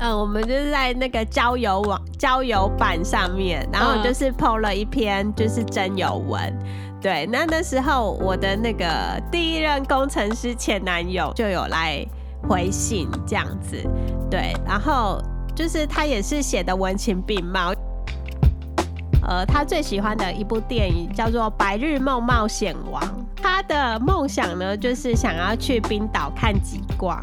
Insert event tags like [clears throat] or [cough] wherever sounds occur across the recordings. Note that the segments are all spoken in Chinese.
嗯，我们就是在那个交友网、交友版上面，然后就是 po 了一篇就是征友文。对，那那时候我的那个第一任工程师前男友就有来回信这样子。对，然后就是他也是写的文情并茂。呃，他最喜欢的一部电影叫做《白日梦冒险王》，他的梦想呢就是想要去冰岛看极光。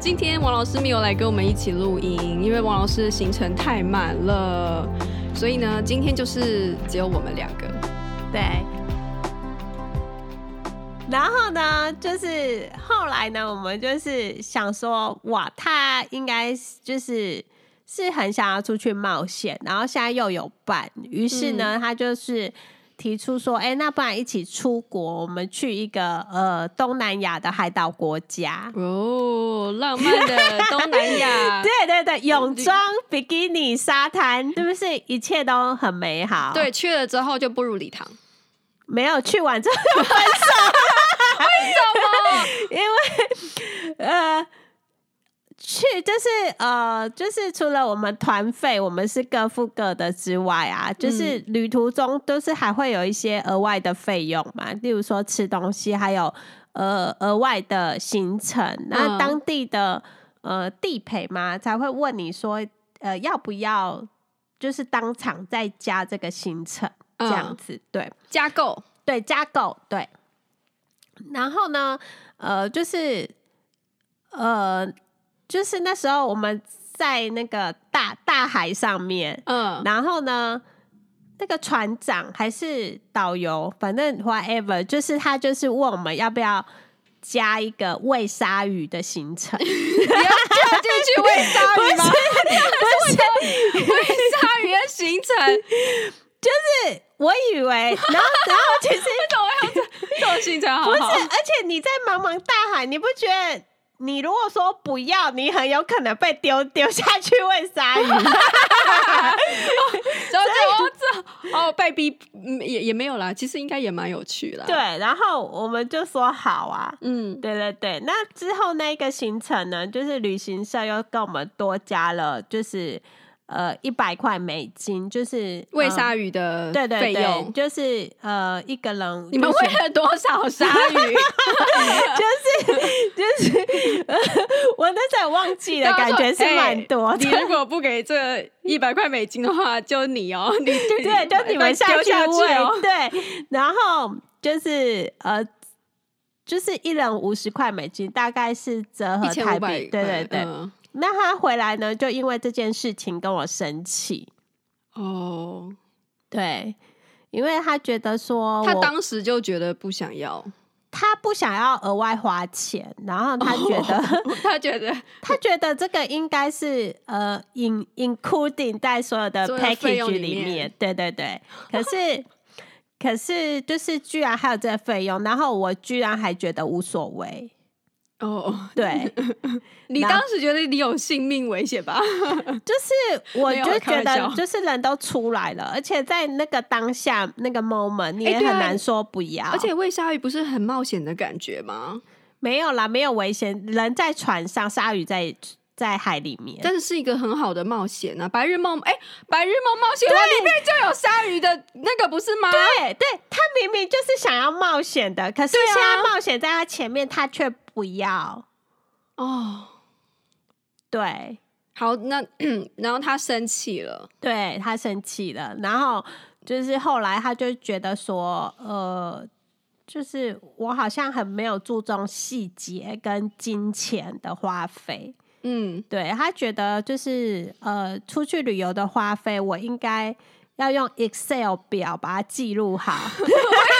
今天王老师没有来跟我们一起录音，因为王老师的行程太满了，所以呢，今天就是只有我们两个。对。然后呢，就是后来呢，我们就是想说，哇，他应该就是是很想要出去冒险，然后现在又有伴，于是呢，嗯、他就是。提出说，哎、欸，那不然一起出国，我们去一个呃东南亚的海岛国家哦，浪漫的东南亚，[laughs] 对对对，泳装、比基尼、沙滩，是不是一切都很美好？对，去了之后就步入礼堂，没有去完之后就分手，[laughs] 为什么？[laughs] 因为呃。去就是呃，就是除了我们团费，我们是各付各的之外啊，就是旅途中都是还会有一些额外的费用嘛，例如说吃东西，还有呃额外的行程。那当地的呃地陪嘛，才会问你说，呃要不要就是当场再加这个行程这样子？对，加购，对，加购，对。然后呢，呃，就是呃。就是那时候我们在那个大大海上面，嗯，然后呢，那个船长还是导游，反正 whatever，就是他就是问我们要不要加一个喂鲨鱼的行程，[laughs] 你要加进去喂鲨鱼吗？[laughs] [laughs] 不是，喂鲨鱼的行程，就是我以为，然后然后其实这种行程好好，不是，而且你在茫茫大海，你不觉得？你如果说不要，你很有可能被丢丢下去喂鲨鱼。[laughs] 然后就哦，被逼也也没有啦，其实应该也蛮有趣啦。对，然后我们就说好啊，嗯，对对对。那之后那个行程呢，就是旅行社又跟我们多加了，就是。呃，一百块美金就是喂鲨鱼的对对对，就是呃一个人。你们喂了多少鲨鱼？就 [laughs] 是就是，呃、[laughs] 我那时候忘记了，感觉是蛮多的。你如果不给这一百块美金的话，就你哦，你 [laughs] 对，就你们下去喂、哦。对，然后就是呃，就是一人五十块美金，大概是折合台币。对对对。嗯那他回来呢，就因为这件事情跟我生气。哦，oh. 对，因为他觉得说，他当时就觉得不想要，他不想要额外花钱，然后他觉得，oh. 他觉得，他觉得这个应该是呃，in including 在所有的 package 里面，里面对对对。[laughs] 可是，可是就是居然还有这个费用，然后我居然还觉得无所谓。哦，[laughs] oh, 对，你当时觉得你有性命危险吧？[laughs] 就是，我就觉得，就是人都出来了，而且在那个当下那个 moment，你也很难说不要。而且喂鲨鱼不是很冒险的感觉吗？没有啦，没有危险，人在船上，鲨鱼在在海里面，但是是一个很好的冒险啊！白日梦，哎、欸，白日梦冒险，对里面就有鲨鱼的那个，不是吗？对，对，他明明就是想要冒险的，可是现在冒险在他前面，他却。不要。哦，对，好，那 [clears throat] 然后他生气了，对，他生气了，然后就是后来他就觉得说，呃，就是我好像很没有注重细节跟金钱的花费，嗯，对，他觉得就是呃，出去旅游的花费，我应该要用 Excel 表把它记录好。[laughs]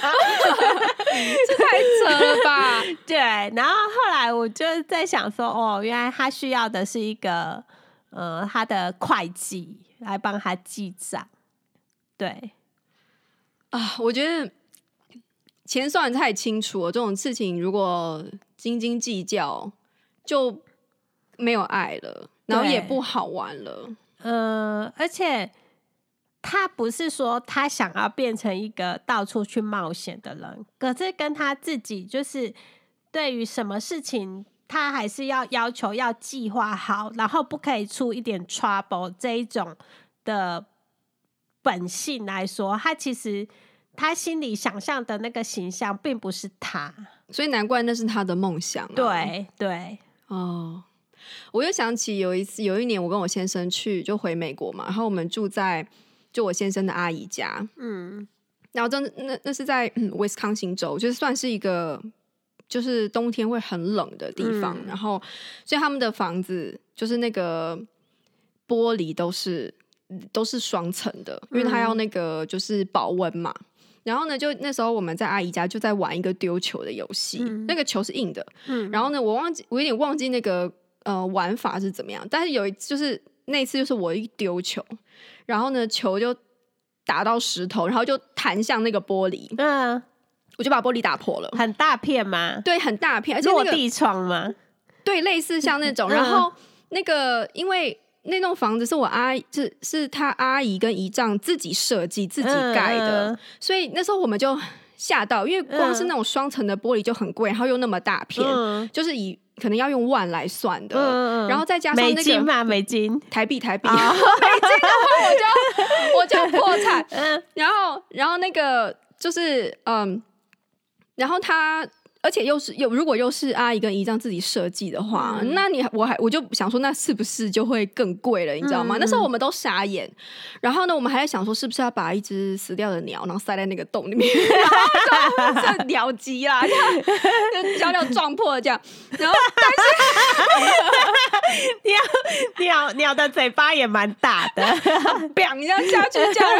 [laughs] 这太扯了吧？[laughs] 对，然后后来我就在想说，哦，原来他需要的是一个呃他的会计来帮他记账。对啊，我觉得钱算得太清楚了，这种事情如果斤斤计较，就没有爱了，然后也不好玩了。嗯、呃，而且。他不是说他想要变成一个到处去冒险的人，可是跟他自己就是对于什么事情，他还是要要求要计划好，然后不可以出一点 trouble 这一种的本性来说，他其实他心里想象的那个形象并不是他，所以难怪那是他的梦想啊。对对哦，我又想起有一次，有一年我跟我先生去就回美国嘛，然后我们住在。就我先生的阿姨家，嗯，然后真那那是在嗯威斯康星州，就是算是一个就是冬天会很冷的地方，嗯、然后所以他们的房子就是那个玻璃都是都是双层的，因为他要那个就是保温嘛。嗯、然后呢，就那时候我们在阿姨家就在玩一个丢球的游戏，嗯、那个球是硬的，嗯，然后呢，我忘记我有点忘记那个呃玩法是怎么样，但是有一就是那次就是我一丢球。然后呢，球就打到石头，然后就弹向那个玻璃。嗯，我就把玻璃打破了。很大片吗？对，很大片，而且那个落地窗吗？对，类似像那种。然后那个，因为那栋房子是我阿姨，是是他阿姨跟姨丈自己设计、自己盖的，所以那时候我们就吓到，因为光是那种双层的玻璃就很贵，然后又那么大片，就是以。可能要用万来算的，嗯、然后再加上那个美金嘛，美金。台币台币，哦、[laughs] 美金的话我就我就破产。[laughs] 嗯，然后然后那个就是嗯，然后他。而且又是又如果又是阿姨跟姨丈自己设计的话，嗯、那你我还我就想说，那是不是就会更贵了？你知道吗？嗯、那时候我们都傻眼。然后呢，我们还在想说，是不是要把一只死掉的鸟，然后塞在那个洞里面，[laughs] 然后就鸟击啦，这样小鸟撞破了这样。然后但是鸟鸟鸟的嘴巴也蛮大的，[laughs] 砰一下下去这样。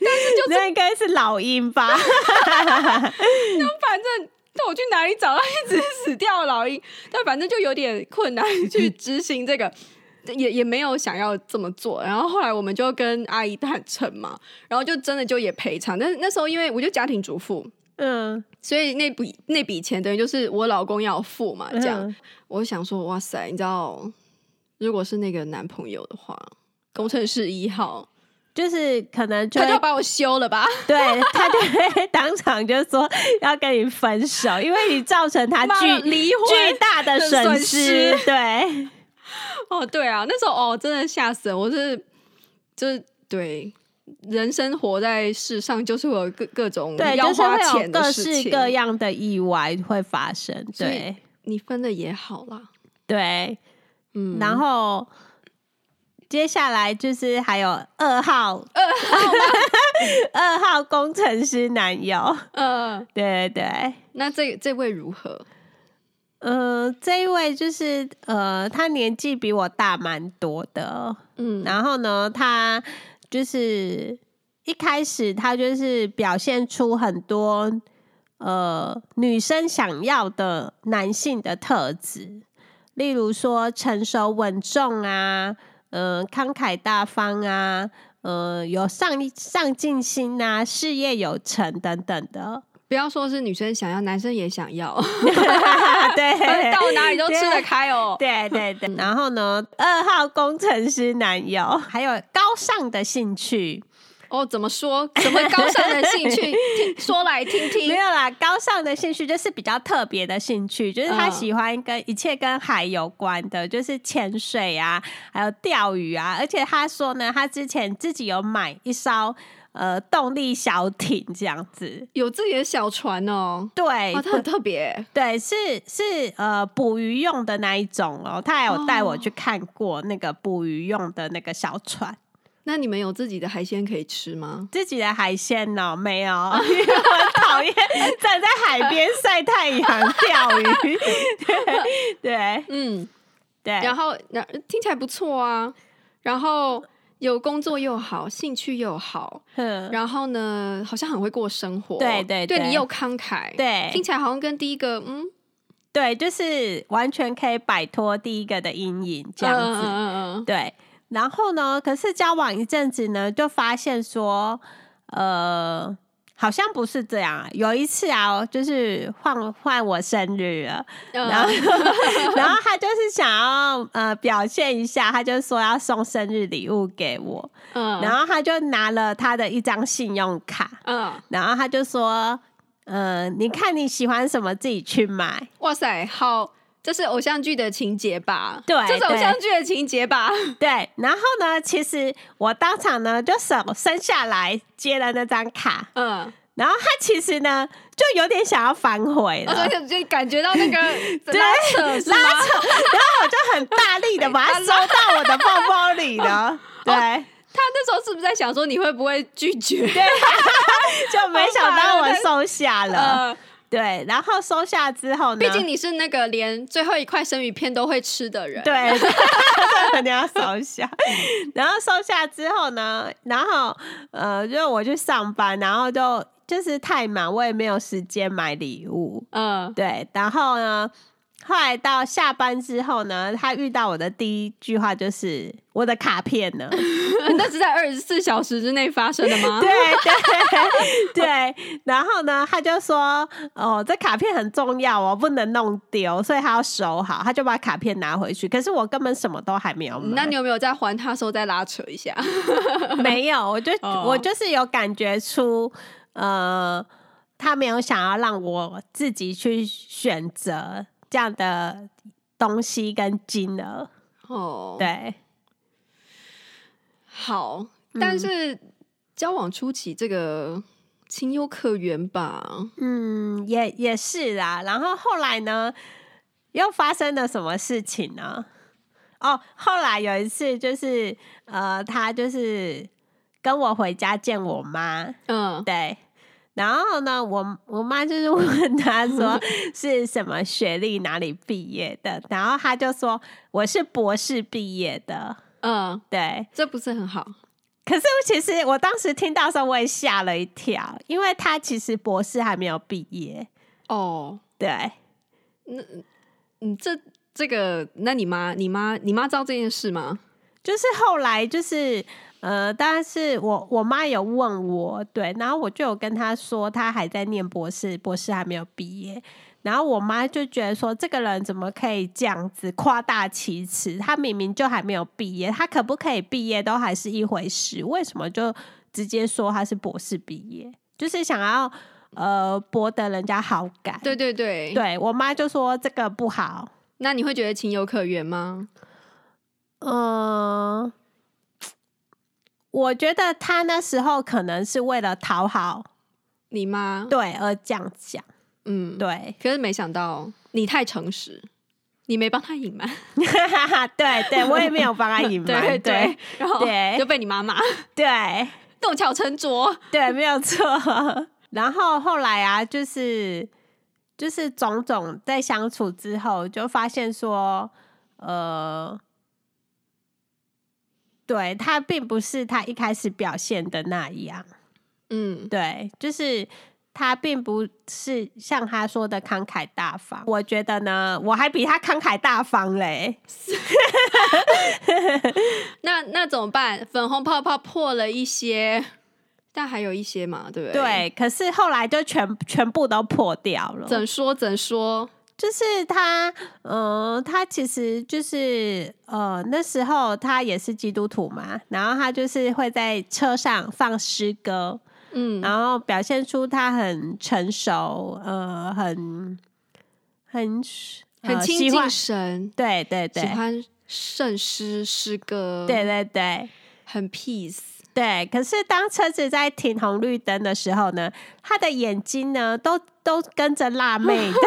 但是就 [laughs] 那应该是老鹰吧？那反正。那我去哪里找到一只死掉的老鹰？但反正就有点困难去执行这个，[laughs] 也也没有想要这么做。然后后来我们就跟阿姨坦诚嘛，然后就真的就也赔偿。但是那时候因为我就家庭主妇，嗯，所以那笔那笔钱等于就是我老公要付嘛。这样，嗯、我想说，哇塞，你知道，如果是那个男朋友的话，工程师一号。就是可能就他就要把我休了吧？[laughs] 对，他就会当场就说要跟你分手，因为你造成他巨离婚巨大的损失。对，[laughs] 哦，对啊，那时候哦，真的吓死了！我是就是对人生活在世上，就是会有各各种要花钱的事情，各式各样的意外会发生。对，你分的也好啦。对，嗯，然后。接下来就是还有二号，二号，[laughs] 二号工程师男友。嗯、呃，对对对。那这这位如何？呃，这一位就是呃，他年纪比我大蛮多的。嗯，然后呢，他就是一开始他就是表现出很多呃女生想要的男性的特质，例如说成熟稳重啊。嗯、呃，慷慨大方啊，嗯、呃，有上上进心啊，事业有成等等的。不要说是女生想要，男生也想要。[laughs] 对，到哪里都吃得开哦。对对对。然后呢，二号工程师男友，还有高尚的兴趣。哦，怎么说？什么高尚的兴趣？[laughs] 听说来听听。没有啦，高尚的兴趣就是比较特别的兴趣，就是他喜欢跟一切跟海有关的，就是潜水啊，还有钓鱼啊。而且他说呢，他之前自己有买一艘呃动力小艇，这样子，有自己的小船哦。对，很特别。对，是是呃捕鱼用的那一种哦。他还有带我去看过那个捕鱼用的那个小船。那你们有自己的海鲜可以吃吗？自己的海鲜呢？没有，因为我讨厌站在海边晒太阳钓鱼。[laughs] 对对，嗯，对。然后，那听起来不错啊。然后有工作又好，兴趣又好。嗯。然后呢，好像很会过生活。对对对，对你又慷慨。对，听起来好像跟第一个嗯对，就是完全可以摆脱第一个的阴影这样子。嗯嗯嗯。对，然后呢，可是交往一阵子呢，就发现说，呃。好像不是这样啊！有一次啊，就是换换我生日了，然后 [laughs] 然后他就是想要呃表现一下，他就说要送生日礼物给我，嗯，然后他就拿了他的一张信用卡，嗯，然后他就说，嗯、呃，你看你喜欢什么，自己去买。哇塞，好，这是偶像剧的情节吧？对，这是偶像剧的情节吧？对。然后呢，其实我当场呢就手伸下来接了那张卡，嗯。然后他其实呢，就有点想要反悔了，就就感觉到那个 [laughs] 拉扯拉扯，然后我就很大力的 [laughs] 把它收到我的包包里了。[laughs] 对，他那时候是不是在想说你会不会拒绝？对，就没想到我收下了。对，然后收下之后呢，毕竟你是那个连最后一块生鱼片都会吃的人，对，[laughs] [laughs] 肯定要收下。然后收下之后呢，然后呃，就我去上班，然后就。就是太忙，我也没有时间买礼物。嗯，对。然后呢，后来到下班之后呢，他遇到我的第一句话就是：“我的卡片呢？” [laughs] 那是在二十四小时之内发生的吗？[laughs] 对对对。然后呢，他就说：“哦，这卡片很重要哦，不能弄丢，所以他要收好。”他就把卡片拿回去。可是我根本什么都还没有买。那你有没有在还他的时候再拉扯一下？[laughs] 没有，我就、哦、我就是有感觉出。呃，他没有想要让我自己去选择这样的东西跟金额哦。对，好，但是、嗯、交往初期这个情有可原吧？嗯，也也是啦。然后后来呢，又发生了什么事情呢？哦，后来有一次就是呃，他就是跟我回家见我妈。嗯，对。然后呢，我我妈就是问他说 [laughs] 是什么学历，哪里毕业的，然后他就说我是博士毕业的。嗯，对，这不是很好。可是其实我当时听到的时候，我也吓了一跳，因为他其实博士还没有毕业。哦，对，那嗯，这这个，那你妈，你妈，你妈知道这件事吗？就是后来就是。呃，但是我我妈有问我，对，然后我就有跟她说，她还在念博士，博士还没有毕业。然后我妈就觉得说，这个人怎么可以这样子夸大其词？他明明就还没有毕业，他可不可以毕业都还是一回事，为什么就直接说他是博士毕业？就是想要呃博得人家好感。对对对，对我妈就说这个不好。那你会觉得情有可原吗？嗯、呃。我觉得他那时候可能是为了讨好你妈，对，而这样讲，嗯，对。可是没想到你太诚实，你没帮他隐瞒，[laughs] 对对，我也没有帮他隐瞒，[laughs] 对，对，对，然后对就被你妈骂，对，弄巧成拙，对，没有错。[laughs] 然后后来啊，就是就是种种在相处之后，就发现说，呃。对，他并不是他一开始表现的那样，嗯，对，就是他并不是像他说的慷慨大方。我觉得呢，我还比他慷慨大方嘞。[laughs] 那那怎么办？粉红泡泡破了一些，但还有一些嘛，对不对？对，可是后来就全全部都破掉了。怎说怎说？就是他，呃，他其实就是，呃，那时候他也是基督徒嘛，然后他就是会在车上放诗歌，嗯，然后表现出他很成熟，呃，很很很亲近神，对对对，喜欢圣诗诗歌，对对对，很 peace，对。可是当车子在停红绿灯的时候呢，他的眼睛呢，都都跟着辣妹。[laughs]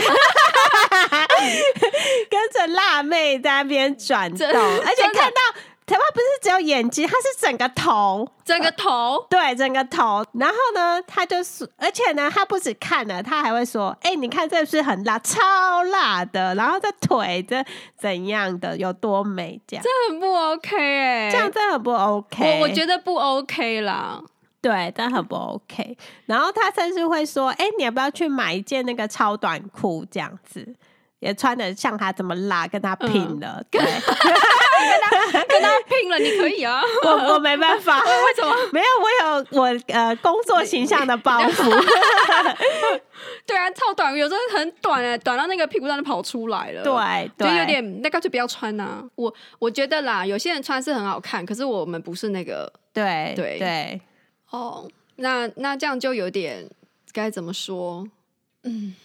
跟着辣妹在那边转动，而且看到他不是只有眼睛，它是整个头，整个头，对，整个头。然后呢，他就是，而且呢，他不止看了，他还会说：“哎、欸，你看这是不是很辣，超辣的。”然后这腿这怎样的，有多美，这样这很不 OK 哎、欸，这样真的很不 OK。我我觉得不 OK 啦。对，但很不 OK。然后他甚至会说：“哎、欸，你要不要去买一件那个超短裤这样子？也穿的像他这么辣，跟他拼了，嗯、对，跟他 [laughs] 跟他拼了，你可以啊，[laughs] 我我没办法，[laughs] 为什么？没有，我有我呃工作形象的包袱。对啊，超短，有时候很短哎，短到那个屁股上就跑出来了。对，对就有点，那干脆不要穿呐、啊。我我觉得啦，有些人穿是很好看，可是我们不是那个。对对对。哦，那那这样就有点该怎么说？嗯，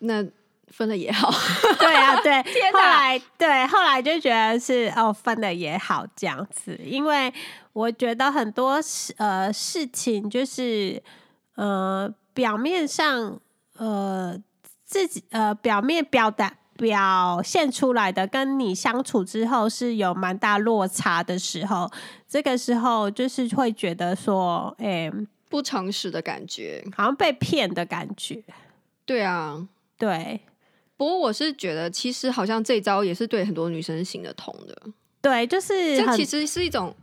那分了也好。[laughs] 对啊，对。后来对，后来就觉得是哦，分了也好这样子，因为我觉得很多事呃事情就是呃表面上。呃，自己呃，表面表达表现出来的，跟你相处之后是有蛮大落差的时候，这个时候就是会觉得说，哎、欸，不诚实的感觉，好像被骗的感觉。对啊，对。不过我是觉得，其实好像这一招也是对很多女生行得通的。对，就是这其实是一种，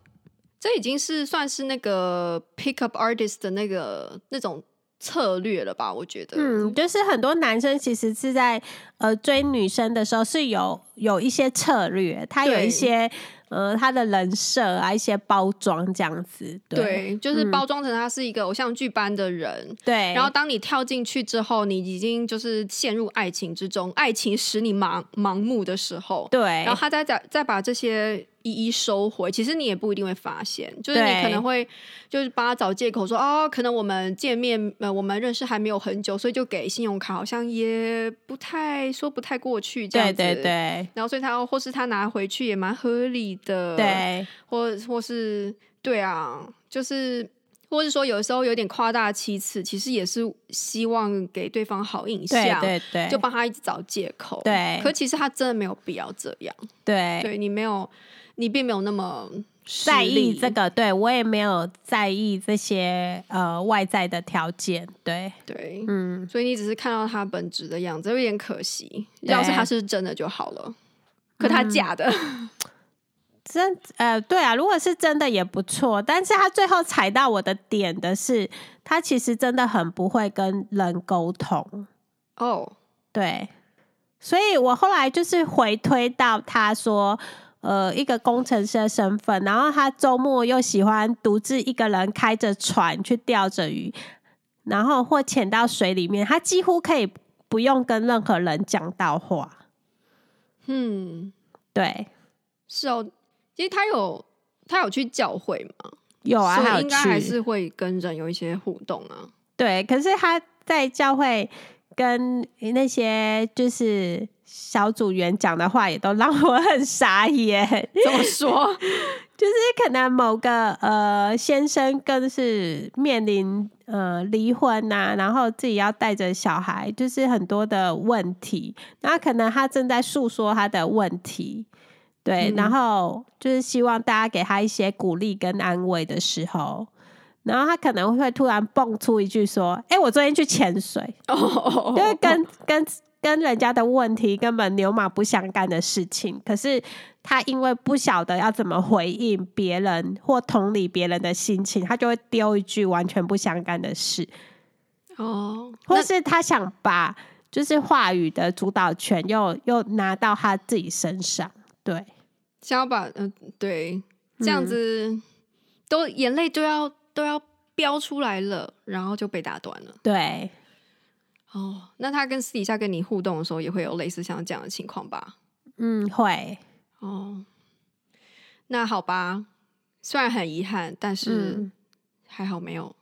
这已经是算是那个 pick up artist 的那个那种。策略了吧？我觉得，嗯，就是很多男生其实是在呃追女生的时候是有有一些策略，他有一些呃他的人设啊，一些包装这样子，对，对就是包装成他是一个偶像剧般的人，对、嗯。然后当你跳进去之后，你已经就是陷入爱情之中，爱情使你盲盲目的时候，对。然后他再再再把这些。一一收回，其实你也不一定会发现，就是你可能会就是帮他找借口说哦，可能我们见面呃，我们认识还没有很久，所以就给信用卡，好像也不太说不太过去这样子。对对对。然后所以他或是他拿回去也蛮合理的。对。或或是对啊，就是或是说有时候有点夸大其词，其实也是希望给对方好印象。对对对。就帮他一直找借口。对。可其实他真的没有必要这样。对。对你没有。你并没有那么在意这个，对我也没有在意这些呃外在的条件，对对，嗯，所以你只是看到他本质的样子，有点可惜。要是他是真的就好了，可他假的，[laughs] 嗯、真呃对啊，如果是真的也不错，但是他最后踩到我的点的是，他其实真的很不会跟人沟通哦，oh. 对，所以我后来就是回推到他说。呃，一个工程师的身份，然后他周末又喜欢独自一个人开着船去钓着鱼，然后或潜到水里面，他几乎可以不用跟任何人讲到话。嗯，对，是哦，其实他有他有去教会吗？有啊，他应该还是会跟人有一些互动啊。对，可是他在教会跟那些就是。小组员讲的话也都让我很傻眼。怎么说？[laughs] 就是可能某个呃先生更是面临呃离婚呐、啊，然后自己要带着小孩，就是很多的问题。那可能他正在诉说他的问题，对，嗯、然后就是希望大家给他一些鼓励跟安慰的时候，然后他可能会突然蹦出一句说：“哎、欸，我昨天去潜水。”哦，就是跟跟。跟人家的问题根本牛马不相干的事情，可是他因为不晓得要怎么回应别人或同理别人的心情，他就会丢一句完全不相干的事。哦，或是他想把就是话语的主导权又又拿到他自己身上，对，想要把嗯、呃，对，这样子、嗯、都眼泪都要都要飙出来了，然后就被打断了，对。哦，那他跟私底下跟你互动的时候，也会有类似像这样的情况吧？嗯，会。哦，那好吧，虽然很遗憾，但是还好没有。嗯、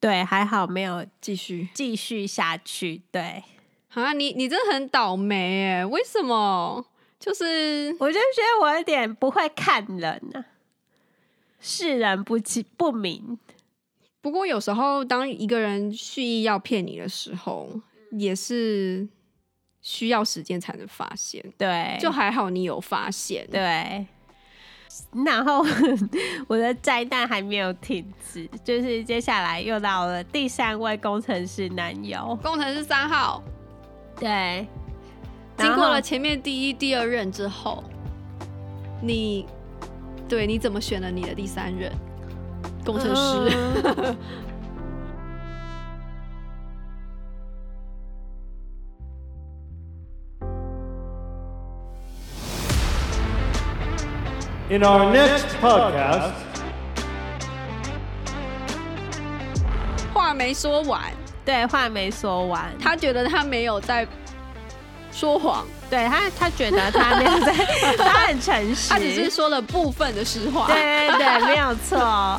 对，还好没有继续继续下去。对，啊，你你真的很倒霉哎！为什么？就是我就觉得我有点不会看人啊，世人不清不明。不过有时候，当一个人蓄意要骗你的时候，也是需要时间才能发现。对，就还好你有发现。对，然后 [laughs] 我的灾难还没有停止，就是接下来又到了第三位工程师男友，工程师三号。对，经过了前面第一、第二任之后，你对你怎么选了你的第三任？工程师。In our next podcast，话没说完，对，话没说完。他觉得他没有在说谎，对他，他觉得他没有在，[laughs] 他很诚实，他只是说了部分的实话。对对对，没有错。